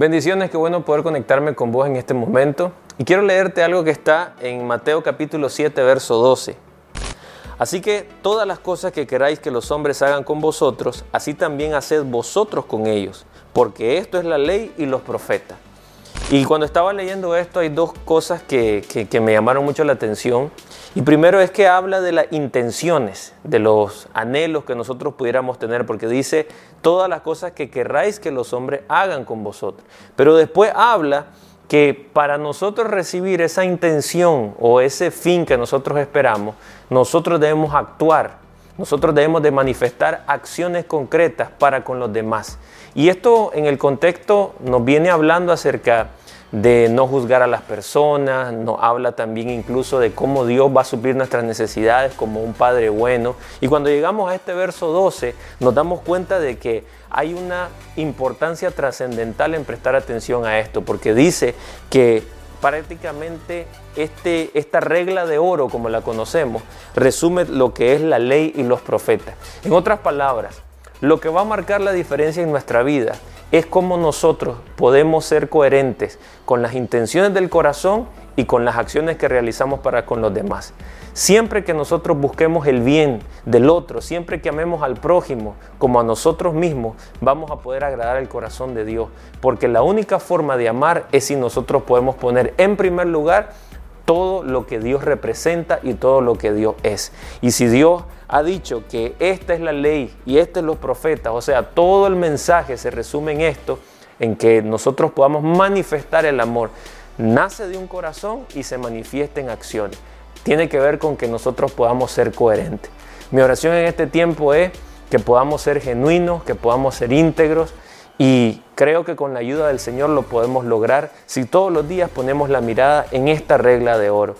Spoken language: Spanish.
Bendiciones, qué bueno poder conectarme con vos en este momento. Y quiero leerte algo que está en Mateo capítulo 7, verso 12. Así que todas las cosas que queráis que los hombres hagan con vosotros, así también haced vosotros con ellos, porque esto es la ley y los profetas. Y cuando estaba leyendo esto hay dos cosas que, que, me llamaron mucho la atención. Y primero es que habla de las intenciones, de los anhelos que nosotros pudiéramos tener, porque dice todas las cosas que querráis que los hombres hagan con vosotros. Pero después habla que para nosotros recibir esa intención o ese fin que nosotros esperamos, nosotros debemos actuar, nosotros debemos de manifestar acciones concretas para con los demás. Y esto en el contexto nos viene hablando acerca de no juzgar a las personas, nos habla también incluso de cómo Dios va a suplir nuestras necesidades como un Padre bueno. Y cuando llegamos a este verso 12, nos damos cuenta de que hay una importancia trascendental en prestar atención a esto, porque dice que prácticamente este, esta regla de oro, como la conocemos, resume lo que es la ley y los profetas. En otras palabras, lo que va a marcar la diferencia en nuestra vida es cómo nosotros podemos ser coherentes con las intenciones del corazón y con las acciones que realizamos para con los demás. Siempre que nosotros busquemos el bien del otro, siempre que amemos al prójimo como a nosotros mismos, vamos a poder agradar el corazón de Dios. Porque la única forma de amar es si nosotros podemos poner en primer lugar todo lo que Dios representa y todo lo que Dios es. Y si Dios ha dicho que esta es la ley y estos es los profetas, o sea, todo el mensaje se resume en esto, en que nosotros podamos manifestar el amor. Nace de un corazón y se manifiesta en acciones. Tiene que ver con que nosotros podamos ser coherentes. Mi oración en este tiempo es que podamos ser genuinos, que podamos ser íntegros y creo que con la ayuda del Señor lo podemos lograr si todos los días ponemos la mirada en esta regla de oro.